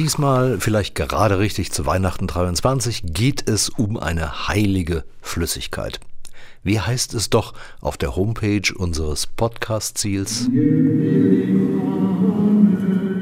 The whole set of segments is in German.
Diesmal, vielleicht gerade richtig zu Weihnachten 23, geht es um eine heilige Flüssigkeit. Wie heißt es doch auf der Homepage unseres Podcast-Ziels?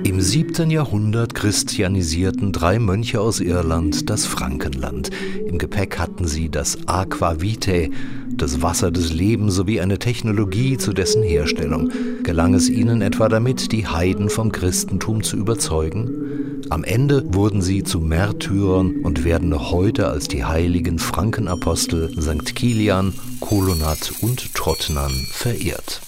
Im siebten Jahrhundert christianisierten drei Mönche aus Irland das Frankenland. Im Gepäck hatten sie das Aqua Vitae, das Wasser des Lebens sowie eine Technologie zu dessen Herstellung. Gelang es ihnen etwa damit, die Heiden vom Christentum zu überzeugen? Am Ende wurden sie zu Märtyrern und werden noch heute als die heiligen Frankenapostel St. Kilian, Kolonat und Trottnan verehrt.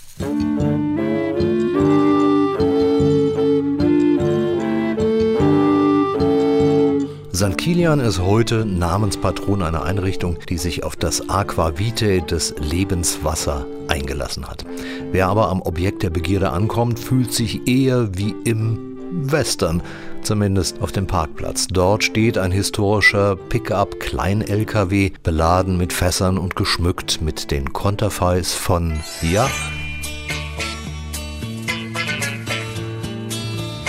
St. Kilian ist heute Namenspatron einer Einrichtung, die sich auf das Aqua Vitae des Lebenswasser eingelassen hat. Wer aber am Objekt der Begierde ankommt, fühlt sich eher wie im Western, zumindest auf dem Parkplatz. Dort steht ein historischer Pickup Klein-LKW, beladen mit Fässern und geschmückt mit den Konterfeis von, ja,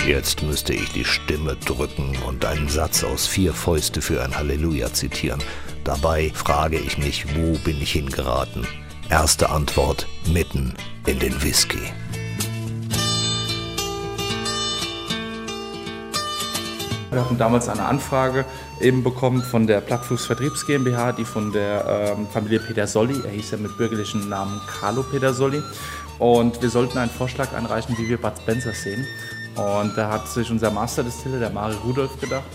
Jetzt müsste ich die Stimme drücken und einen Satz aus vier Fäuste für ein Halleluja zitieren. Dabei frage ich mich, wo bin ich hingeraten? Erste Antwort, mitten in den Whisky. Wir hatten damals eine Anfrage eben bekommen von der Plattfuß Vertriebs GmbH, die von der ähm, Familie Petersolli, er hieß ja mit bürgerlichen Namen Carlo Petersolli, und wir sollten einen Vorschlag einreichen, wie wir Bud Spencer sehen. Und da hat sich unser Master Distiller, der Mari Rudolf, gedacht,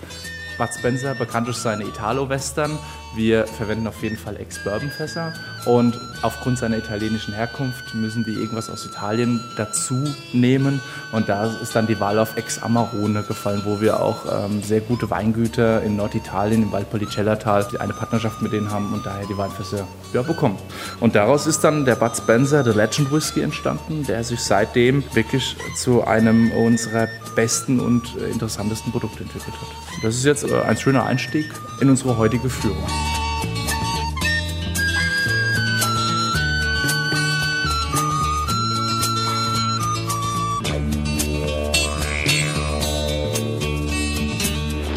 Bud Spencer, bekannt durch seine Italo-Western. Wir verwenden auf jeden Fall Ex-Bourbon-Fässer und aufgrund seiner italienischen Herkunft müssen wir irgendwas aus Italien dazu nehmen und da ist dann die Wahl auf Ex-Amarone gefallen, wo wir auch ähm, sehr gute Weingüter in Norditalien, im Valpolicella-Tal, eine Partnerschaft mit denen haben und daher die Weinfässer ja, bekommen. Und daraus ist dann der Bud Spencer, der Legend Whisky entstanden, der sich seitdem wirklich zu einem unserer besten und interessantesten Produkte entwickelt hat. Das ist jetzt äh, ein schöner Einstieg in unsere heutige Führung.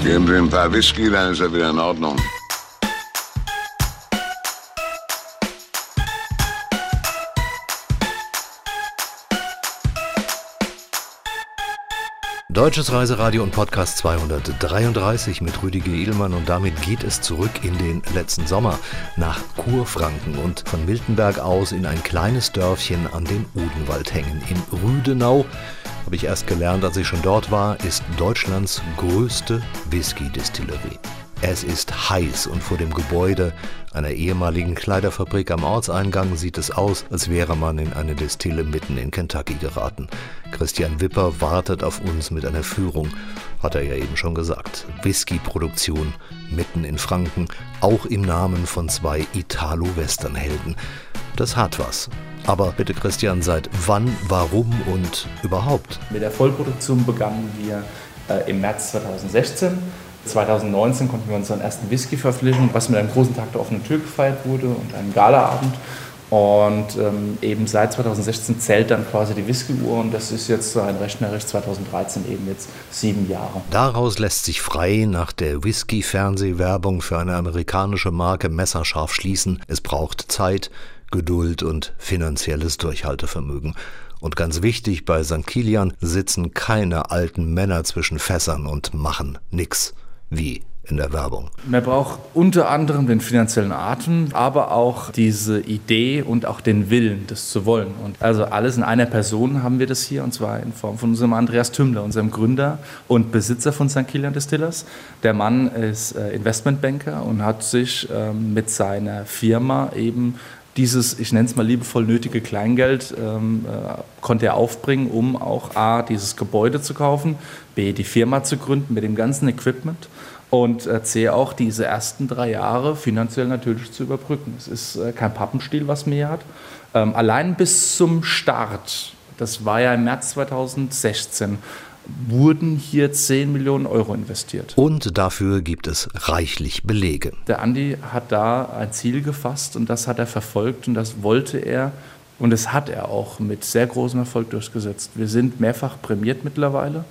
Geben Sie ein paar Whisky, dann ist er wieder in Ordnung. Deutsches Reiseradio und Podcast 233 mit Rüdiger Edelmann und damit geht es zurück in den letzten Sommer nach Kurfranken und von Miltenberg aus in ein kleines Dörfchen an den Odenwald hängen. In Rüdenau, habe ich erst gelernt, als ich schon dort war, ist Deutschlands größte Whisky-Distillerie. Es ist heiß und vor dem Gebäude einer ehemaligen Kleiderfabrik am Ortseingang sieht es aus, als wäre man in eine Destille mitten in Kentucky geraten. Christian Wipper wartet auf uns mit einer Führung, hat er ja eben schon gesagt. Whisky-Produktion mitten in Franken, auch im Namen von zwei Italo-Western-Helden. Das hat was. Aber bitte Christian, seit wann, warum und überhaupt? Mit der Vollproduktion begannen wir äh, im März 2016 2019 konnten wir unseren ersten Whisky verpflichten, was mit einem großen Tag der offenen Tür gefeiert wurde und einem Galaabend. Und ähm, eben seit 2016 zählt dann quasi die Whisky-Uhr und das ist jetzt ein rechnerisch 2013 eben jetzt sieben Jahre. Daraus lässt sich frei nach der Whisky-Fernsehwerbung für eine amerikanische Marke messerscharf schließen, es braucht Zeit, Geduld und finanzielles Durchhaltevermögen. Und ganz wichtig, bei St. Kilian sitzen keine alten Männer zwischen Fässern und machen nix wie in der Werbung. Man braucht unter anderem den finanziellen Atem, aber auch diese Idee und auch den Willen, das zu wollen. Und also alles in einer Person haben wir das hier, und zwar in Form von unserem Andreas Tümmler, unserem Gründer und Besitzer von St. Kilian Distillers. Der Mann ist äh, Investmentbanker und hat sich ähm, mit seiner Firma eben dieses, ich nenne es mal liebevoll, nötige Kleingeld ähm, äh, konnte er aufbringen, um auch A, dieses Gebäude zu kaufen, B, die Firma zu gründen mit dem ganzen Equipment und äh, C, auch diese ersten drei Jahre finanziell natürlich zu überbrücken. Es ist äh, kein Pappenstiel, was hier hat. Ähm, allein bis zum Start, das war ja im März 2016, wurden hier 10 Millionen Euro investiert. Und dafür gibt es reichlich Belege. Der Andi hat da ein Ziel gefasst und das hat er verfolgt und das wollte er Und das hat er auch mit sehr großem Erfolg durchgesetzt. Wir sind mehrfach prämiert mittlerweile,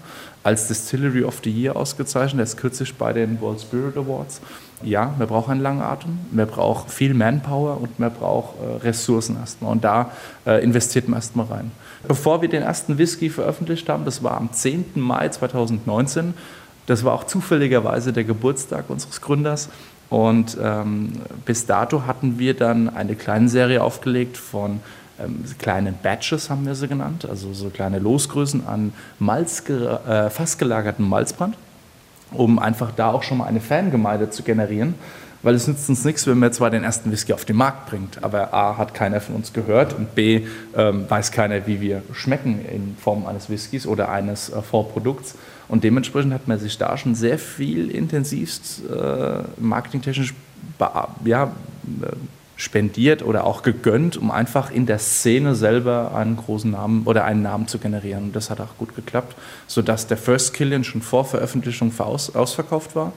als Distillery of the Year ausgezeichnet, erst kürzlich bei den World Spirit Awards. Ja, man braucht einen langen Atem, man braucht viel Manpower und man braucht äh, Ressourcen erstmal. Und da äh, investiert man erstmal rein. Bevor wir den ersten Whisky veröffentlicht haben, das war am 10. Mai 2019, das war auch zufälligerweise der Geburtstag unseres Gründers. Und ähm, bis dato hatten wir dann eine kleine Serie aufgelegt von ähm, kleinen Batches, haben wir sie genannt, also so kleine Losgrößen an Malz, äh, fast gelagerten Malzbrand, um einfach da auch schon mal eine Fangemeinde zu generieren. Weil es nützt uns nichts, wenn man zwar den ersten Whisky auf den Markt bringt, aber A hat keiner von uns gehört und B ähm, weiß keiner, wie wir schmecken in Form eines Whiskys oder eines äh, Vorprodukts. Und dementsprechend hat man sich da schon sehr viel intensivst äh, marketingtechnisch ja, äh, spendiert oder auch gegönnt, um einfach in der Szene selber einen großen Namen oder einen Namen zu generieren. Und das hat auch gut geklappt, sodass der First Killian schon vor Veröffentlichung aus, ausverkauft war.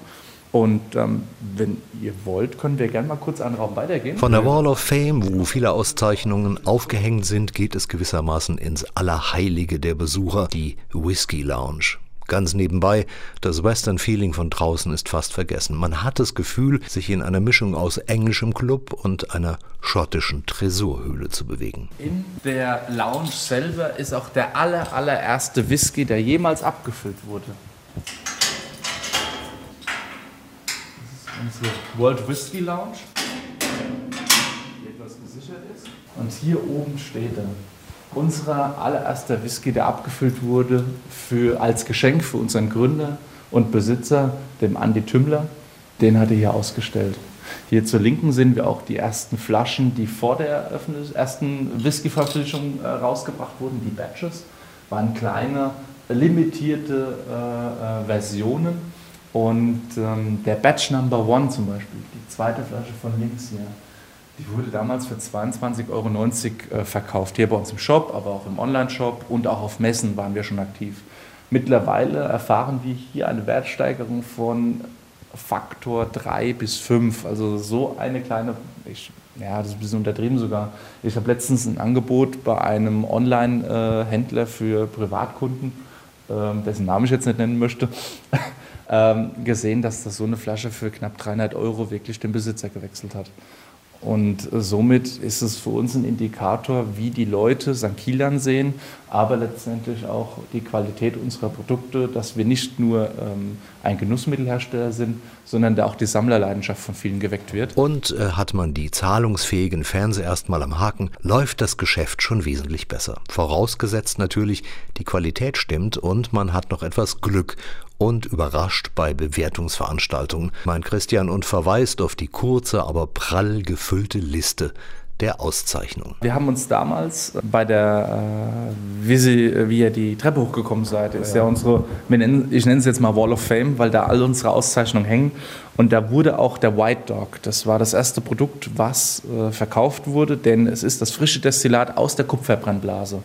Und ähm, wenn ihr wollt, können wir gerne mal kurz einen Raum weitergehen. Von der Wall of Fame, wo viele Auszeichnungen aufgehängt sind, geht es gewissermaßen ins Allerheilige der Besucher, die Whisky Lounge. Ganz nebenbei, das Western-Feeling von draußen ist fast vergessen. Man hat das Gefühl, sich in einer Mischung aus englischem Club und einer schottischen Tresorhöhle zu bewegen. In der Lounge selber ist auch der aller, allererste Whisky, der jemals abgefüllt wurde. Das ist unsere World Whisky Lounge, die etwas gesichert ist. Und hier oben steht er unser allererster Whisky, der abgefüllt wurde für, als Geschenk für unseren Gründer und Besitzer, dem Andy Tümmler. Den hat er hier ausgestellt. Hier zur Linken sehen wir auch die ersten Flaschen, die vor der ersten Whisky-Veröffentlichung äh, rausgebracht wurden, die Batches. Waren kleine, limitierte äh, äh, Versionen. Und ähm, der Batch Number One zum Beispiel, die zweite Flasche von links hier, die wurde damals für 22,90 Euro äh, verkauft. Hier bei uns im Shop, aber auch im Online-Shop und auch auf Messen waren wir schon aktiv. Mittlerweile erfahren wir hier eine Wertsteigerung von Faktor 3 bis 5. Also so eine kleine, ich, ja, das ist ein bisschen untertrieben sogar. Ich habe letztens ein Angebot bei einem Online-Händler für Privatkunden, ähm, dessen Namen ich jetzt nicht nennen möchte, ähm, gesehen, dass das so eine Flasche für knapp 300 Euro wirklich den Besitzer gewechselt hat. Und somit ist es für uns ein Indikator, wie die Leute St. Kilian sehen, aber letztendlich auch die Qualität unserer Produkte, dass wir nicht nur ähm, ein Genussmittelhersteller sind, sondern da auch die Sammlerleidenschaft von vielen geweckt wird. Und äh, hat man die zahlungsfähigen Fernseher erstmal am Haken, läuft das Geschäft schon wesentlich besser. Vorausgesetzt natürlich, die Qualität stimmt und man hat noch etwas Glück und überrascht bei Bewertungsveranstaltungen, meint Christian und verweist auf die kurze, aber prall gefüllte Liste der Auszeichnung. Wir haben uns damals bei der, äh, wie, Sie, wie ihr die Treppe hochgekommen seid, ist ja, ja unsere, ich nenne es jetzt mal Wall of Fame, weil da all unsere Auszeichnungen hängen. Und da wurde auch der White Dog, das war das erste Produkt, was äh, verkauft wurde, denn es ist das frische Destillat aus der Kupferbrennblase.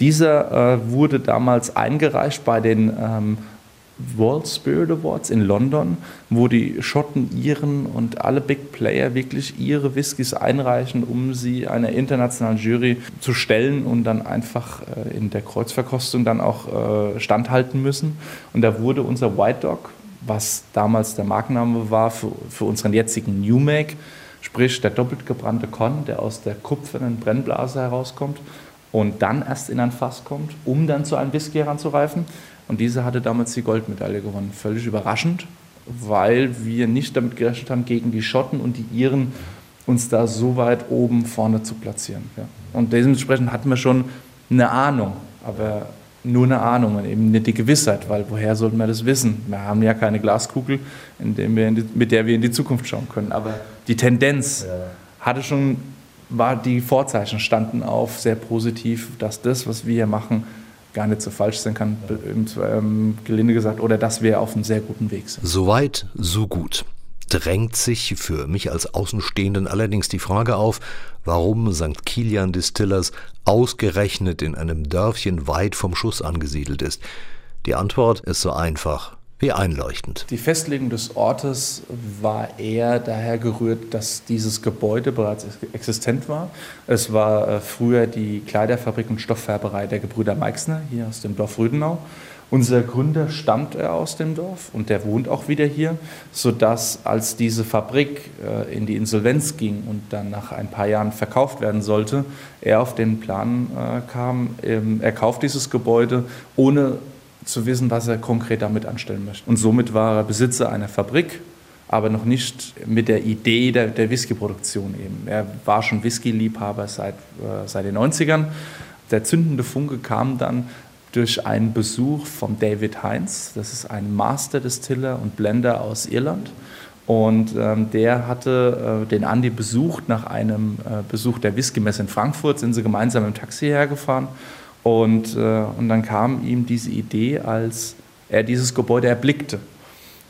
Dieser äh, wurde damals eingereicht bei den ähm, World Spirit Awards in London, wo die Schotten, Iren und alle Big Player wirklich ihre Whiskys einreichen, um sie einer internationalen Jury zu stellen und dann einfach äh, in der Kreuzverkostung dann auch äh, standhalten müssen. Und da wurde unser White Dog, was damals der Markenname war für, für unseren jetzigen New Make, sprich der doppelt gebrannte Con, der aus der kupfernen Brennblase herauskommt und dann erst in ein Fass kommt, um dann zu einem Whisky heranzureifen und diese hatte damals die Goldmedaille gewonnen. Völlig überraschend, weil wir nicht damit gerechnet haben, gegen die Schotten und die Iren uns da so weit oben vorne zu platzieren. Ja. Und dementsprechend hatten wir schon eine Ahnung, aber nur eine Ahnung und eben nicht die Gewissheit, weil woher sollten wir das wissen? Wir haben ja keine Glaskugel, die, mit der wir in die Zukunft schauen können. Aber die Tendenz hatte schon, war die Vorzeichen standen auf sehr positiv, dass das, was wir hier machen, gar nicht so falsch sein kann, ähm, gelinde gesagt, oder dass wir auf einem sehr guten Weg sind. Soweit, so gut. Drängt sich für mich als Außenstehenden allerdings die Frage auf, warum St. Kilian Distillers ausgerechnet in einem Dörfchen weit vom Schuss angesiedelt ist. Die Antwort ist so einfach Wie einleuchtend. Die Festlegung des Ortes war eher daher gerührt, dass dieses Gebäude bereits existent war. Es war äh, früher die Kleiderfabrik und Stofffärberei der Gebrüder Meixner hier aus dem Dorf Rüdenau. Unser Gründer stammt aus dem Dorf und der wohnt auch wieder hier, sodass als diese Fabrik äh, in die Insolvenz ging und dann nach ein paar Jahren verkauft werden sollte, er auf den Plan äh, kam, ähm, er kauft dieses Gebäude, ohne zu wissen, was er konkret damit anstellen möchte. Und somit war er Besitzer einer Fabrik, aber noch nicht mit der Idee der, der Whiskyproduktion eben. Er war schon Whisky-Liebhaber seit, äh, seit den 90ern. Der zündende Funke kam dann, durch einen Besuch von David Heinz. Das ist ein Master Distiller und Blender aus Irland. Und ähm, der hatte äh, den Andy besucht nach einem äh, Besuch der Whisky-Messe in Frankfurt, sind sie gemeinsam im Taxi hergefahren. Und, äh, und dann kam ihm diese Idee, als er dieses Gebäude erblickte.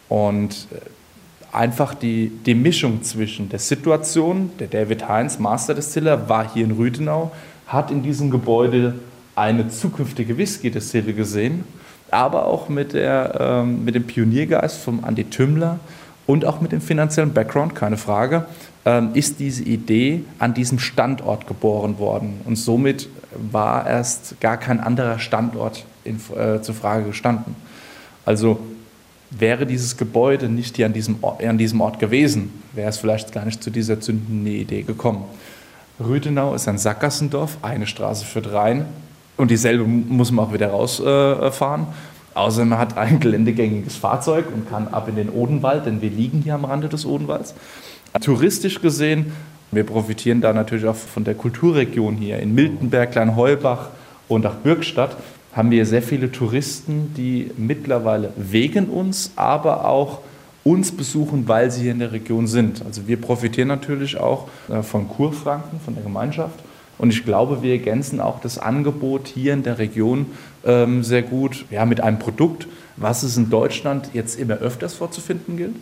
Und äh, einfach die, die Mischung zwischen der Situation, der David Heinz, Master Distiller, war hier in Rüdenau, hat in diesem Gebäude eine zukünftige Whisky-Destille gesehen, aber auch mit, der, ähm, mit dem Pioniergeist von Andy Tümmler und auch mit dem finanziellen Background, keine Frage, ähm, ist diese Idee an diesem Standort geboren worden. Und somit war erst gar kein anderer Standort in, äh, zur Frage gestanden. Also wäre dieses Gebäude nicht hier an diesem, Ort, an diesem Ort gewesen, wäre es vielleicht gar nicht zu dieser zündenden Idee gekommen. Rüdenau ist ein Sackgassendorf, eine Straße führt rein, und dieselbe muss man auch wieder rausfahren. Äh, Außer man hat ein geländegängiges Fahrzeug und kann ab in den Odenwald, denn wir liegen hier am Rande des Odenwalds. Touristisch gesehen, wir profitieren da natürlich auch von der Kulturregion hier. In Miltenberg, Kleinheubach und auch Bürgstadt haben wir sehr viele Touristen, die mittlerweile wegen uns, aber auch uns besuchen, weil sie hier in der Region sind. Also wir profitieren natürlich auch äh, von Kurfranken, von der Gemeinschaft und ich glaube, wir ergänzen auch das Angebot hier in der Region ähm, sehr gut ja, mit einem Produkt, was es in Deutschland jetzt immer öfters vorzufinden gilt.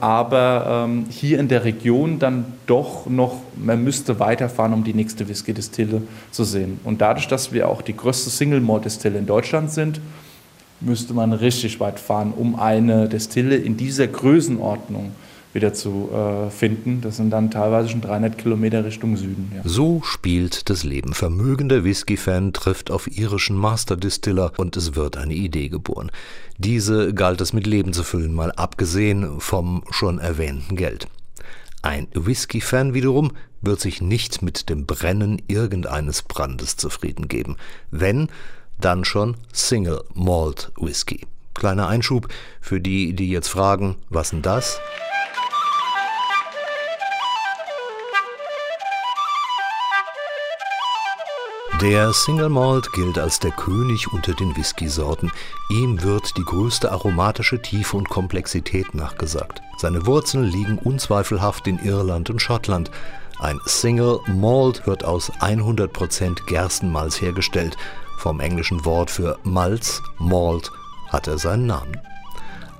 Aber ähm, hier in der Region dann doch noch, man müsste weiterfahren, um die nächste Whisky-Distille zu sehen. Und dadurch, dass wir auch die größte Single-Malt-Distille in Deutschland sind, müsste man richtig weit fahren, um eine Destille in dieser Größenordnung äh, wieder zu äh, finden. Das sind dann teilweise schon 300 Kilometer Richtung Süden. Ja. So spielt das Leben. Vermögender Whisky-Fan trifft auf irischen Master-Distiller und es wird eine Idee geboren. Diese galt es mit Leben zu füllen, mal abgesehen vom schon erwähnten Geld. Ein Whisky-Fan wiederum wird sich nicht mit dem Brennen irgendeines Brandes zufrieden geben. Wenn, dann schon Single Malt Whisky. Kleiner Einschub für die, die jetzt fragen, was denn das? Der Single Malt gilt als der König unter den Whisky-Sorten. Ihm wird die größte aromatische Tiefe und Komplexität nachgesagt. Seine Wurzeln liegen unzweifelhaft in Irland und Schottland. Ein Single Malt wird aus 100% Gerstenmalz hergestellt. Vom englischen Wort für Malz, Malt, hat er seinen Namen.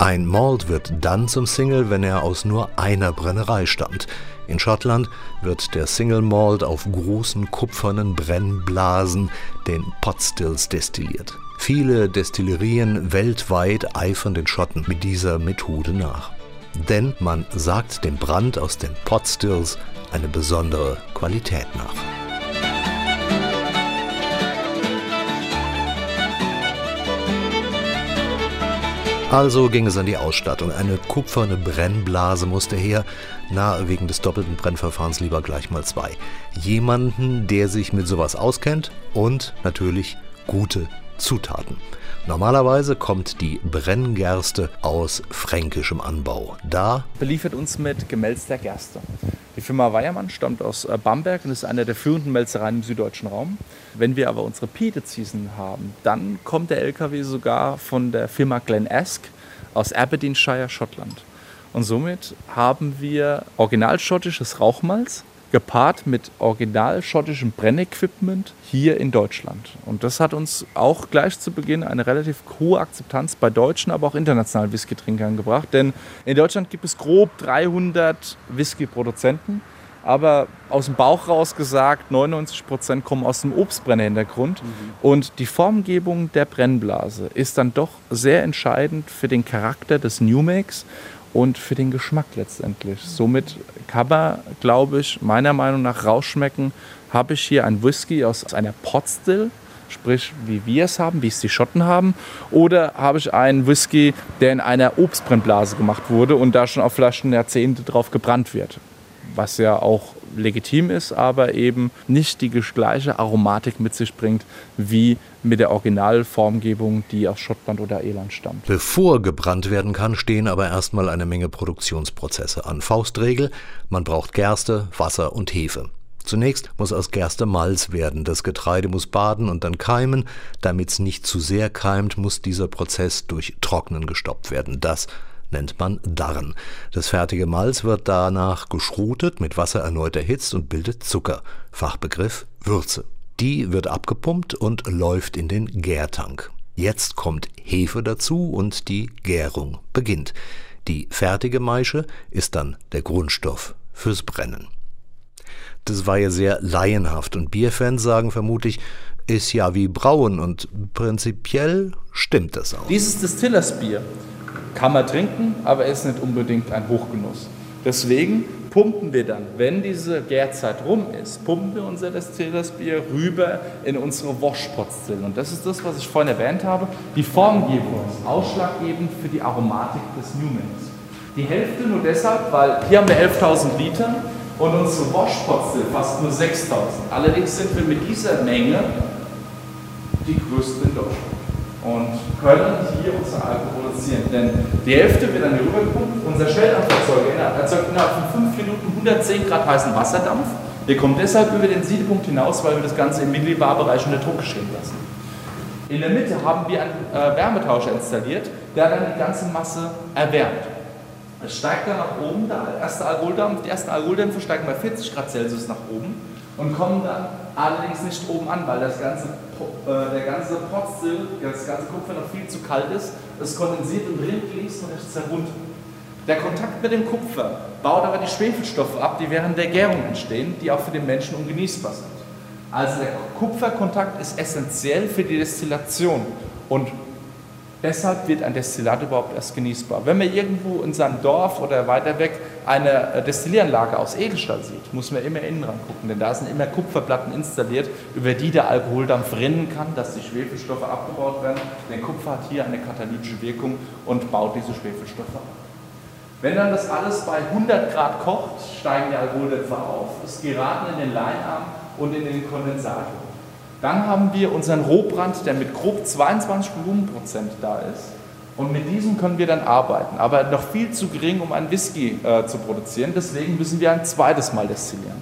Ein Malt wird dann zum Single, wenn er aus nur einer Brennerei stammt. In Schottland wird der Single Malt auf großen kupfernen Brennblasen, den Potstills, destilliert. Viele Destillerien weltweit eifern den Schotten mit dieser Methode nach. Denn man sagt dem Brand aus den Potstills eine besondere Qualität nach. Also ging es an die Ausstattung. Eine kupferne Brennblase musste her. Na, wegen des doppelten Brennverfahrens lieber gleich mal zwei. Jemanden, der sich mit sowas auskennt und natürlich gute Zutaten. Normalerweise kommt die Brenngerste aus fränkischem Anbau. Da beliefert uns mit gemälzter Gerste. Die Firma Weiermann stammt aus äh, Bamberg und ist eine der führenden Melzereien im süddeutschen Raum. Wenn wir aber unsere Peated Season haben, dann kommt der LKW sogar von der Firma Glen Esk aus Aberdeenshire, Schottland. Und somit haben wir originalschottisches Rauchmalz gepaart mit original schottischem Brennequipment hier in Deutschland. Und das hat uns auch gleich zu Beginn eine relativ hohe Akzeptanz bei deutschen, aber auch internationalen Whisky-Trinkern gebracht. Denn in Deutschland gibt es grob 300 Whisky-Produzenten. aber aus dem Bauch raus gesagt, 99 Prozent kommen aus dem Obstbrennerhintergrund. Mhm. Und die Formgebung der Brennblase ist dann doch sehr entscheidend für den Charakter des New Makes und für den Geschmack letztendlich. Somit kann man, glaube ich, meiner Meinung nach rausschmecken, habe ich hier ein Whisky aus einer Potstill, sprich wie wir es haben, wie es die Schotten haben, oder habe ich einen Whisky, der in einer Obstbrennblase gemacht wurde und da schon auf Flaschen Jahrzehnte drauf gebrannt wird. Was ja auch legitim ist, aber eben nicht die gleiche Aromatik mit sich bringt wie mit der Originalformgebung, die aus Schottland oder Irland stammt. Bevor gebrannt werden kann, stehen aber erstmal eine Menge Produktionsprozesse an. Faustregel, man braucht Gerste, Wasser und Hefe. Zunächst muss aus Gerste Malz werden. Das Getreide muss baden und dann keimen. Damit es nicht zu sehr keimt, muss dieser Prozess durch Trocknen gestoppt werden. Das nennt man Darren. Das fertige Malz wird danach geschrotet, mit Wasser erneut erhitzt und bildet Zucker. Fachbegriff Würze. Die wird abgepumpt und läuft in den Gärtank. Jetzt kommt Hefe dazu und die Gärung beginnt. Die fertige Maische ist dann der Grundstoff fürs Brennen. Das war ja sehr laienhaft und Bierfans sagen vermutlich, ist ja wie Brauen und prinzipiell stimmt das auch. Dieses Distillersbier kann man trinken, aber ist nicht unbedingt ein Hochgenuss. Deswegen pumpen wir dann, wenn diese Gärzeit rum ist, pumpen wir unser Destillersbier rüber in unsere Washpotstillen. Und das ist das, was ich vorhin erwähnt habe. Die Formgebung ist ausschlaggebend für die Aromatik des Newmans. Die Hälfte nur deshalb, weil hier haben wir 11.000 Liter und unsere Washpotstil fast nur 6.000. Allerdings sind wir mit dieser Menge die größten in Deutschland und können hier unser Alkohol produzieren. Denn die Hälfte wird dann hier rübergepumpt. Unser Schnelldampferzeuger erzeugt innerhalb von 5 Minuten 110 Grad heißen Wasserdampf. Wir kommen deshalb über den Siedepunkt hinaus, weil wir das Ganze im Millibarbereich unter Druck geschrieben lassen. In der Mitte haben wir einen äh, Wärmetauscher installiert, der dann die ganze Masse erwärmt. Es steigt dann nach oben, der erste Alkoholdampf, die ersten Alkoholdämpfe steigen bei 40 Grad Celsius nach oben und kommen dann allerdings nicht oben an, weil das ganze, äh, der ganze Potstill, das ganze Kupfer noch viel zu kalt ist. Es kondensiert und fließt und ist herunter. Der Kontakt mit dem Kupfer baut aber die Schwefelstoffe ab, die während der Gärung entstehen, die auch für den Menschen ungenießbar sind. Also der Kupferkontakt ist essentiell für die Destillation und Deshalb wird ein Destillat überhaupt erst genießbar. Wenn man irgendwo in seinem Dorf oder weiter weg eine äh, Destillieranlage aus Edelstahl sieht, muss man immer innen ran gucken, denn da sind immer Kupferplatten installiert, über die der Alkoholdampf rinnen kann, dass die Schwefelstoffe abgebaut werden. Denn Kupfer hat hier eine katalytische Wirkung und baut diese Schwefelstoffe ab. Wenn dann das alles bei 100 Grad kocht, steigen die Alkoholdämpfer auf, es geraten in den Leinarm und in den Kondensator. Dann haben wir unseren Rohbrand, der mit grob 22 Volumenprozent da ist. Und mit diesem können wir dann arbeiten, aber noch viel zu gering, um einen Whisky äh, zu produzieren. Deswegen müssen wir ein zweites Mal destillieren.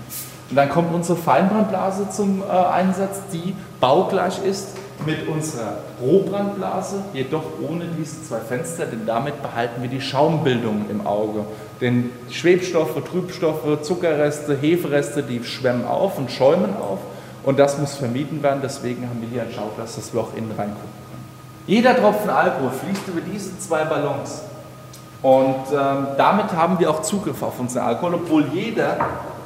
Und dann kommt unsere Feinbrandblase zum äh, Einsatz, die baugleich ist mit unserer Rohbrandblase, jedoch ohne diese zwei Fenster, denn damit behalten wir die Schaumbildung im Auge. Denn Schwebstoffe, Trübstoffe, Zuckerreste, Hefereste, die schwemmen auf und schäumen auf. Und das muss vermieden werden, deswegen haben wir hier ein Schauglas, dass wir auch innen reingucken können. Jeder Tropfen Alkohol fließt über diese zwei Ballons. Und ähm, damit haben wir auch Zugriff auf unseren Alkohol, obwohl jeder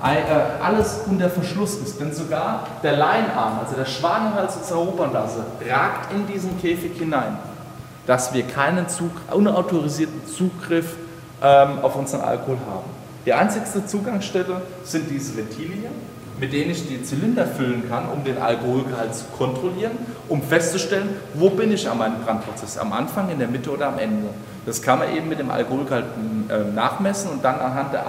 äh, alles unter Verschluss ist. Denn sogar der Leinarm, also der Schwanenhals unserer Opernblase, ragt in diesen Käfig hinein, dass wir keinen Zug, unautorisierten Zugriff ähm, auf unseren Alkohol haben. Die einzigste Zugangsstelle sind diese Ventile hier mit denen ich die Zylinder füllen kann, um den Alkoholgehalt zu kontrollieren, um festzustellen, wo bin ich an meinem Brandprozess, am Anfang, in der Mitte oder am Ende. Das kann man eben mit dem Alkoholgehalt äh, nachmessen und dann anhand der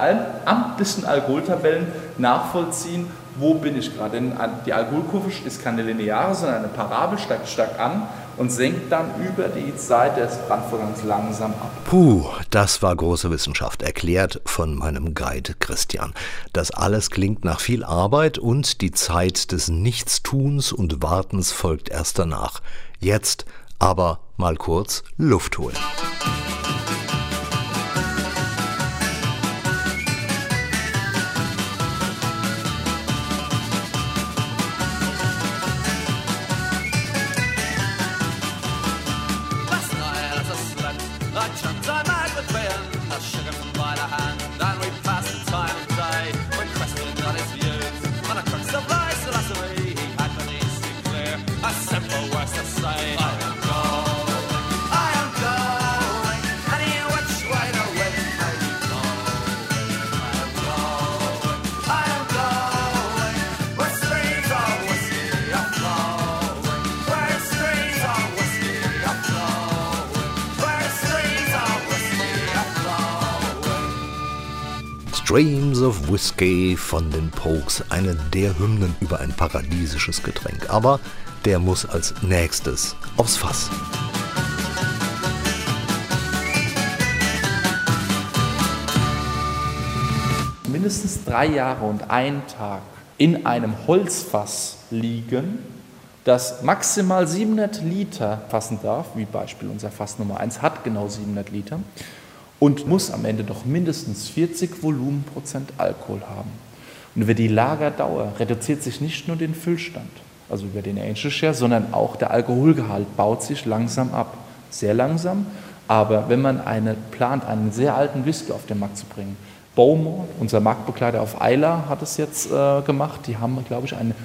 amtlichen Alkoholtabellen nachvollziehen, wo bin ich gerade. Denn die Alkoholkurve ist keine lineare, sondern eine Parabel, steigt stark an und senkt dann über die Zeit des Brandvorgangs langsam ab. Puh, das war große Wissenschaft, erklärt von meinem Guide Christian. Das alles klingt nach viel Arbeit und die Zeit des Nichtstuns und Wartens folgt erst danach. Jetzt aber mal kurz Luft holen. Of Whiskey von den Pokes, eine der Hymnen über ein paradiesisches Getränk. Aber der muss als nächstes aufs Fass. Mindestens drei Jahre und ein Tag in einem Holzfass liegen, das maximal 700 Liter fassen darf, wie Beispiel unser Fass Nummer 1 hat genau 700 Liter, und muss am Ende doch mindestens 40 Volumenprozent Alkohol haben. Und über die Lagerdauer reduziert sich nicht nur den Füllstand, also über den Angel Share, sondern auch der Alkoholgehalt baut sich langsam ab. Sehr langsam, aber wenn man eine, plant, einen sehr alten Whisky auf den Markt zu bringen, Bowmore, unser Marktbegleiter auf Eiler, hat es jetzt äh, gemacht. Die haben, glaube ich, einen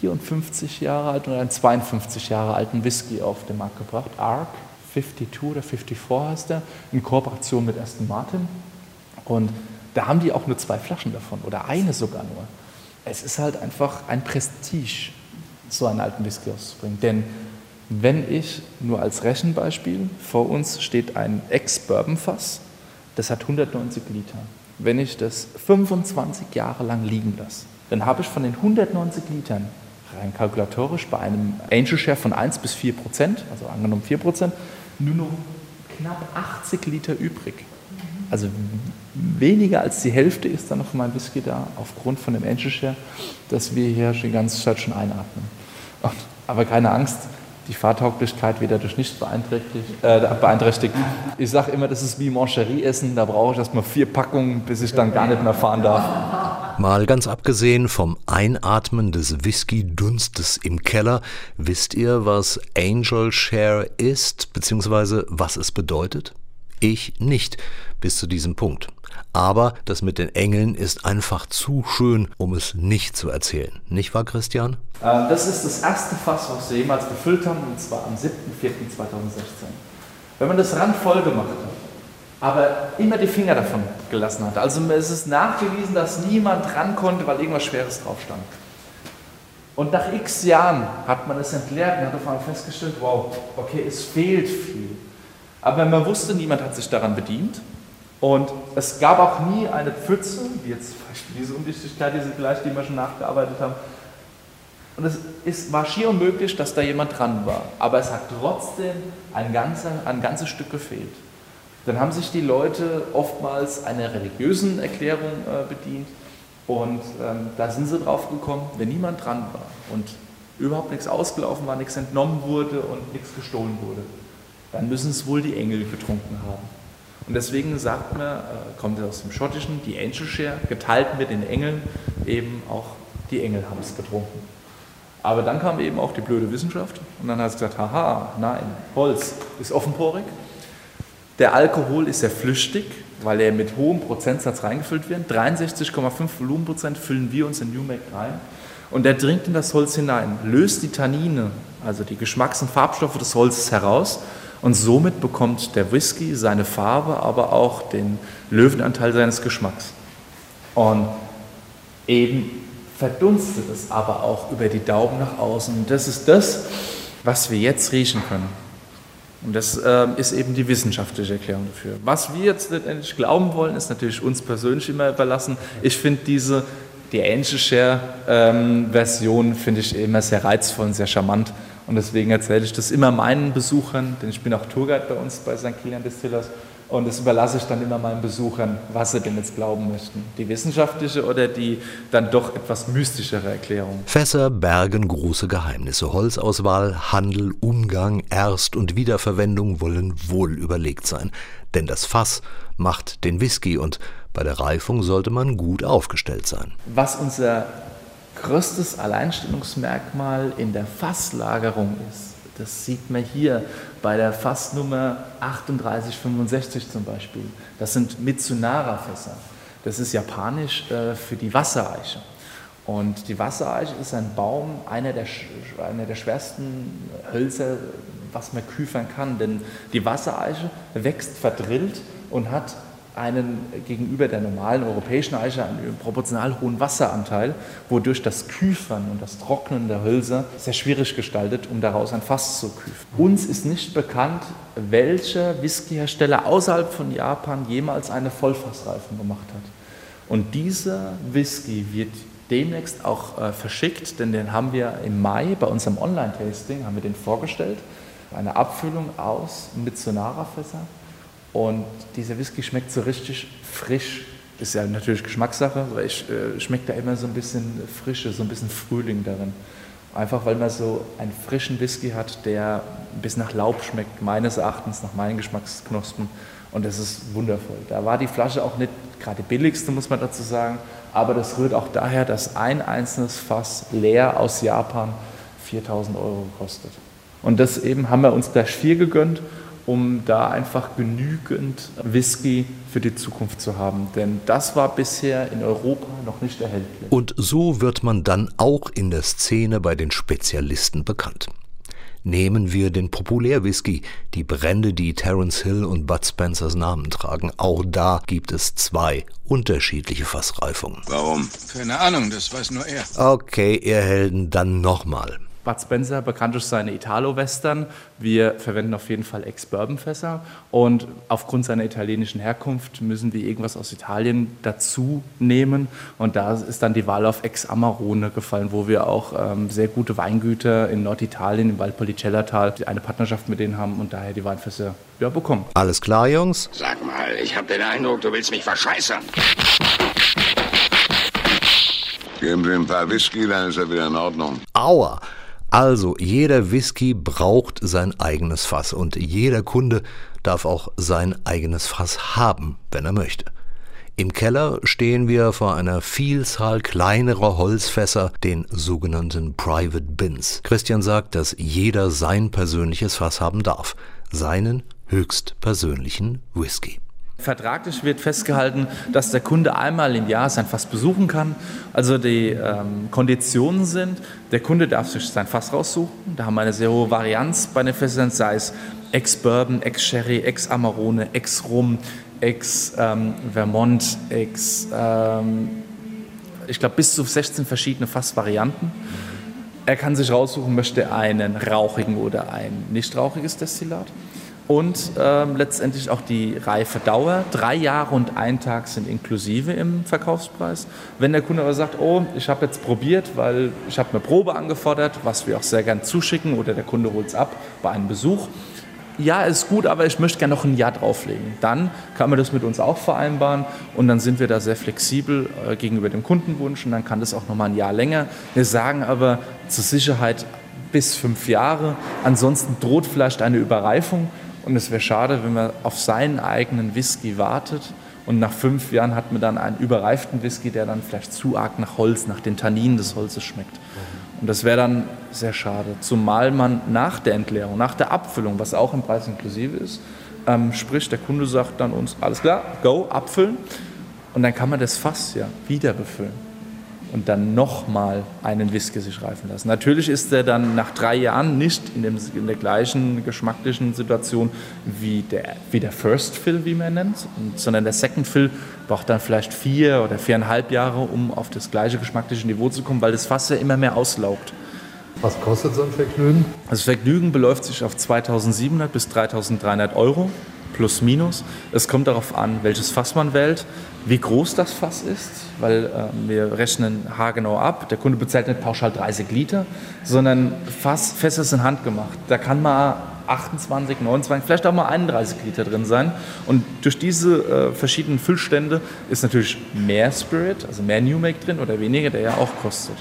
54 Jahre alten oder einen 52 Jahre alten Whisky auf den Markt gebracht. Ark 52 oder 54 heißt der, in Kooperation mit Aston Martin. Und da haben die auch nur zwei Flaschen davon oder eine sogar nur. Es ist halt einfach ein Prestige, so einen alten Whisky auszubringen. Denn wenn ich nur als Rechenbeispiel, vor uns steht ein Ex-Bourbon-Fass, das hat 190 Liter. Wenn ich das 25 Jahre lang liegen lasse, dann habe ich von den 190 Litern rein kalkulatorisch bei einem Angel Share von 1 bis 4 Prozent, also angenommen 4 Prozent, nur noch knapp 80 Liter übrig. Also weniger als die Hälfte ist dann noch von meinem Whisky da, aufgrund von dem Angel Share, dass wir hier die ganze Zeit schon einatmen. Und, aber keine Angst, die Fahrtauglichkeit wieder durch nichts beeinträchtigt. Äh, beeinträchtigt. Ich sage immer, das ist wie Mancherie-Essen, da brauche ich erstmal vier Packungen, bis ich dann gar nicht mehr fahren darf. Mal ganz abgesehen vom Einatmen des Whisky-Dunstes im Keller, wisst ihr, was Angel Share ist, beziehungsweise was es bedeutet? Ich nicht, bis zu diesem Punkt. Aber das mit den Engeln ist einfach zu schön, um es nicht zu erzählen. Nicht wahr, Christian? Äh, das ist das erste Fass, was wir jemals befüllt haben, und zwar am 7.4.2016. Wenn man das Rand voll gemacht hat, aber immer die Finger davon gelassen hat. Also es ist nachgewiesen, dass niemand ran konnte, weil irgendwas Schweres drauf stand. Und nach x Jahren hat man es entleert und hat auf einmal festgestellt, wow, okay, es fehlt viel. Aber man wusste, niemand hat sich daran bedient. Und es gab auch nie eine Pfütze, wie jetzt zum Beispiel diese Undichtigkeit, diese gleich, die wir schon nachgearbeitet haben. Und es ist, war schier unmöglich, dass da jemand dran war. Aber es hat trotzdem ein, ganzer, ein ganzes Stück gefehlt. Dann haben sich die Leute oftmals einer religiösen Erklärung äh, bedient. Und ähm, da sind sie drauf gekommen, wenn niemand dran war und überhaupt nichts ausgelaufen war, nichts entnommen wurde und nichts gestohlen wurde, dann müssen es wohl die Engel getrunken haben. Und deswegen sagt man, äh, kommt aus dem Schottischen, die Angel Share, geteilt mit den Engeln, eben auch die Engel haben es getrunken. Aber dann kam eben auch die blöde Wissenschaft und dann hat es gesagt, haha, nein, Holz ist offenporig. Der Alkohol ist sehr flüchtig, weil er mit hohem Prozentsatz reingefüllt wird. 63,5 Volumenprozent füllen wir uns in New Make rein. Und der dringt in das Holz hinein, löst die Tannine, also die Geschmacks- und Farbstoffe des Holzes heraus und somit bekommt der Whisky seine Farbe, aber auch den Löwenanteil seines Geschmacks. Und eben verdunstet es aber auch über die Daumen nach außen. Und das ist das, was wir jetzt riechen können. Und das äh, ist eben die wissenschaftliche Erklärung dafür. Was wir jetzt letztendlich glauben wollen, ist natürlich uns persönlich immer überlassen. Ich finde diese, die Angel ähm, Version, finde ich immer sehr reizvoll und sehr charmant. Und deswegen erzähle ich das immer meinen Besuchern, denn ich bin auch Tourguide bei uns bei St. Kilian Distillers. Und das überlasse ich dann immer meinen Besuchern, was sie denn jetzt glauben möchten. Die wissenschaftliche oder die dann doch etwas mystischere Erklärung. Fässer bergen große Geheimnisse. Holzauswahl, Handel, Umgang, Erst- und Wiederverwendung wollen wohl überlegt sein. Denn das Fass macht den Whisky und bei der Reifung sollte man gut aufgestellt sein. Was unser größtes Alleinstellungsmerkmal in der Fasslagerung ist. Das sieht man hier bei der Fassnummer 3865 zum Beispiel. Das sind Mitsunara-Fässer. Das ist japanisch äh, für die Wassereiche. Und die Wassereiche ist ein Baum, einer der, einer der schwersten Hölzer, was man küfern kann. Denn die Wassereiche wächst verdrillt und hat einen gegenüber der normalen europäischen Eiche einen proportional hohen Wasseranteil, wodurch das Küfern und das Trocknen der Hölzer sehr schwierig gestaltet, um daraus ein Fass zu küfen. Uns ist nicht bekannt, welcher Whiskyhersteller außerhalb von Japan jemals eine Vollfassreifung gemacht hat. Und dieser Whisky wird demnächst auch äh, verschickt, denn den haben wir im Mai bei unserem Online-Tasting, haben wir den vorgestellt. Eine Abfüllung aus Mitsonara-Fässer. Und dieser Whisky schmeckt so richtig frisch. Ist ja natürlich Geschmackssache, aber ich äh, schmeckt da immer so ein bisschen Frische, so ein bisschen Frühling darin. Einfach weil man so einen frischen Whisky hat, der bis nach Laub schmeckt, meines Erachtens, nach meinen Geschmacksknospen. Und das ist wundervoll. Da war die Flasche auch nicht gerade billigste, muss man dazu sagen. Aber das rührt auch daher, dass ein einzelnes Fass leer aus Japan 4000 Euro kostet. Und das eben haben wir uns gleich vier gegönnt, um da einfach genügend Whisky für die Zukunft zu haben. Denn das war bisher in Europa noch nicht erhältlich. Und so wird man dann auch in der Szene bei den Spezialisten bekannt. Nehmen wir den Populärwhisky, die Brände, die Terence Hill und Bud Spencers Namen tragen. Auch da gibt es zwei unterschiedliche Fassreifungen. Warum? Keine Ahnung, das weiß nur er. Okay, ihr Helden, dann nochmal. Bud Spencer, bekannt durch seine Italo-Western. Wir verwenden auf jeden Fall Ex-Bourbon-Fässer. Und aufgrund seiner italienischen Herkunft müssen wir irgendwas aus Italien dazu nehmen. Und da ist dann die Wahl auf Ex-Amarone gefallen, wo wir auch ähm, sehr gute Weingüter in Norditalien, im Valpolicella-Tal, eine Partnerschaft mit denen haben und daher die Weinfässer ja, bekommen. Alles klar, Jungs? Sag mal, ich habe den Eindruck, du willst mich verscheißern. Geben Sie ein paar Whisky, dann ist er wieder in Ordnung. Aua! Also, jeder Whisky braucht sein eigenes Fass und jeder Kunde darf auch sein eigenes Fass haben, wenn er möchte. Im Keller stehen wir vor einer Vielzahl kleinerer Holzfässer, den sogenannten Private Bins. Christian sagt, dass jeder sein persönliches Fass haben darf, seinen höchstpersönlichen Whisky. Vertraglich wird festgehalten, dass der Kunde einmal im Jahr sein Fass besuchen kann. Also die ähm, Konditionen sind, der Kunde darf sich sein Fass raussuchen. Da haben wir eine sehr hohe Varianz bei den Fässern, sei es Ex-Bourbon, Ex-Sherry, Ex-Amarone, Ex-Rum, Ex-Vermont, Ex... Ähm, ich glaube, bis zu 16 verschiedene Fassvarianten. Er kann sich raussuchen, möchte einen rauchigen oder ein nicht rauchiges Destillat und ähm, letztendlich auch die Reifedauer. Drei Jahre und ein Tag sind inklusive im Verkaufspreis. Wenn der Kunde aber sagt, oh, ich habe jetzt probiert, weil ich habe eine Probe angefordert, was wir auch sehr gern zuschicken oder der Kunde holt es ab bei einem Besuch. Ja, ist gut, aber ich möchte gerne noch ein Jahr drauflegen. Dann kann man das mit uns auch vereinbaren und dann sind wir da sehr flexibel äh, gegenüber dem Kundenwunsch und dann kann das auch noch mal ein Jahr länger. Wir sagen aber zur Sicherheit bis fünf Jahre. Ansonsten droht vielleicht eine Überreifung und es wäre schade, wenn man auf seinen eigenen Whisky wartet und nach fünf Jahren hat man dann einen überreiften Whisky, der dann vielleicht zu arg nach Holz, nach den Tanninen des Holzes schmeckt. Und das wäre dann sehr schade. Zumal man nach der Entleerung, nach der Abfüllung, was auch im Preis inklusive ist, ähm, sprich, der Kunde sagt dann uns, alles klar, go, abfüllen. Und dann kann man das Fass ja wieder befüllen und dann nochmal einen Whisky sich reifen lassen. Natürlich ist er dann nach drei Jahren nicht in, dem, in der gleichen geschmacklichen Situation wie der, wie der First Fill, wie man nennt, sondern der Second Fill braucht dann vielleicht vier oder viereinhalb Jahre, um auf das gleiche geschmackliche Niveau zu kommen, weil das Fass ja immer mehr auslaugt. Was kostet so ein Vergnügen? Das Vergnügen beläuft sich auf 2700 bis 3300 Euro plus minus. Es kommt darauf an, welches Fass man wählt, wie groß das Fass ist, weil äh, wir rechnen haargenau ab. Der Kunde bezahlt nicht pauschal 30 Liter, sondern Fass, Fässer sind handgemacht. Da kann mal 28, 29, vielleicht auch mal 31 Liter drin sein. Und durch diese äh, verschiedenen Füllstände ist natürlich mehr Spirit, also mehr New Make drin oder weniger, der ja auch kostet.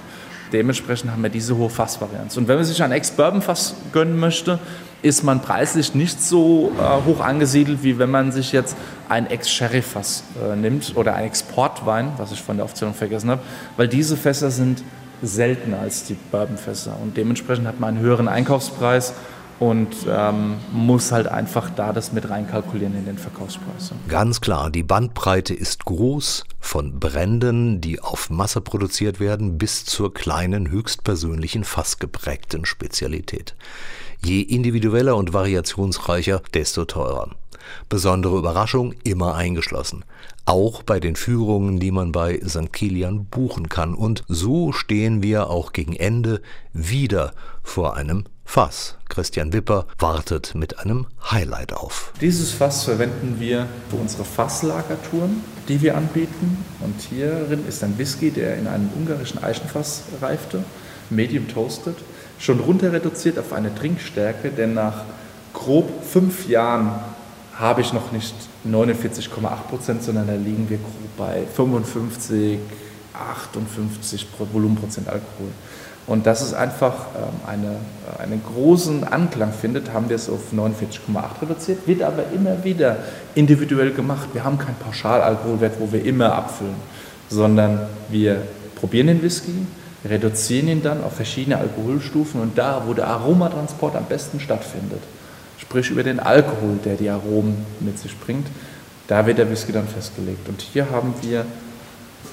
Dementsprechend haben wir diese hohe Fassvarianz. Und wenn man sich ein Ex-Bourbon-Fass gönnen möchte, ist man preislich nicht so äh, hoch angesiedelt, wie wenn man sich jetzt ein Ex-Sherry-Fass äh, nimmt oder ein Exportwein, was ich von der Aufzählung vergessen habe, weil diese Fässer sind seltener als die Bourbon-Fässer und dementsprechend hat man einen höheren Einkaufspreis und ähm, muss halt einfach da das mit reinkalkulieren in den Verkaufspreis. Ganz klar, die Bandbreite ist groß, von Bränden, die auf Masse produziert werden, bis zur kleinen, höchstpersönlichen, fassgeprägten Spezialität. Je individueller und variationsreicher, desto teurer. Besondere Überraschung immer eingeschlossen. Auch bei den Führungen, die man bei St. Kilian buchen kann. Und so stehen wir auch gegen Ende wieder vor einem Fass. Christian Wipper wartet mit einem Highlight auf. Dieses Fass verwenden wir für unsere Fasslagertouren, die wir anbieten. Und hierin ist ein Whisky, der in einem ungarischen Eichenfass reifte, medium toasted, schon runter reduziert auf eine Trinkstärke, denn nach grob fünf Jahren habe ich noch nicht 49,8 Prozent, sondern da liegen wir grob bei 55, 58 Volumenprozent Alkohol. Und dass es einfach ähm, eine, äh, einen großen Anklang findet, haben wir es auf 49,8 reduziert, wird aber immer wieder individuell gemacht. Wir haben keinen Pauschalalkoholwert, wo wir immer abfüllen, sondern wir probieren den Whisky, reduzieren ihn dann auf verschiedene Alkoholstufen und da, wo der Aromatransport am besten stattfindet, sprich über den Alkohol, der die Aromen mit sich bringt, da wird der Whisky dann festgelegt. Und hier haben wir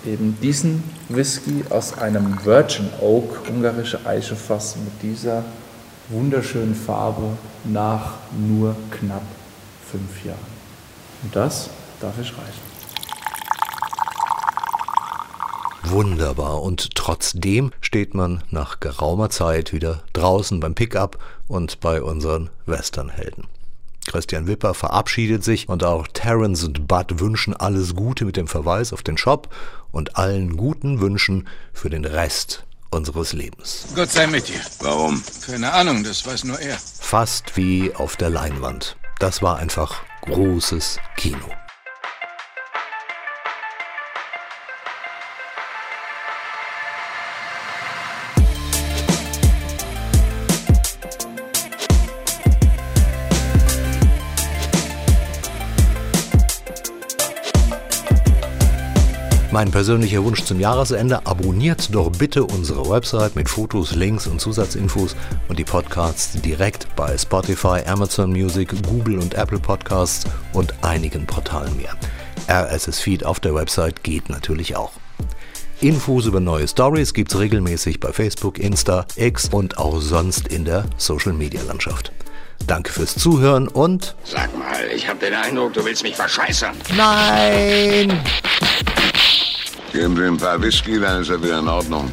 eben diesen Whisky aus einem Virgin Oak, ungarische Eichefass, mit dieser wunderschönen Farbe nach nur knapp fünf Jahren. Und das darf ich reichen. Wunderbar. Und trotzdem steht man nach geraumer Zeit wieder draußen beim Pickup und bei unseren Westernhelden. Christian Wipper verabschiedet sich und auch Terence und Bud wünschen alles Gute mit dem Verweis auf den Shop und allen guten Wünschen für den Rest unseres Lebens. Gott sei mit dir. Warum? Keine Ahnung, das weiß nur er. Fast wie auf der Leinwand. Das war einfach großes Kino. Mein persönlicher Wunsch zum Jahresende, abonniert doch bitte unsere Website mit Fotos, Links und Zusatzinfos und die Podcasts direkt bei Spotify, Amazon Music, Google und Apple Podcasts und einigen Portalen mehr. RSS-Feed auf der Website geht natürlich auch. Infos über neue Stories gibt's regelmäßig bei Facebook, Insta, X und auch sonst in der Social Media Landschaft. Danke fürs Zuhören und Sag mal, ich hab den Eindruck, du willst mich verscheißern. Nein! Geben Sie ein paar Whisky, dann ist er wieder in Ordnung.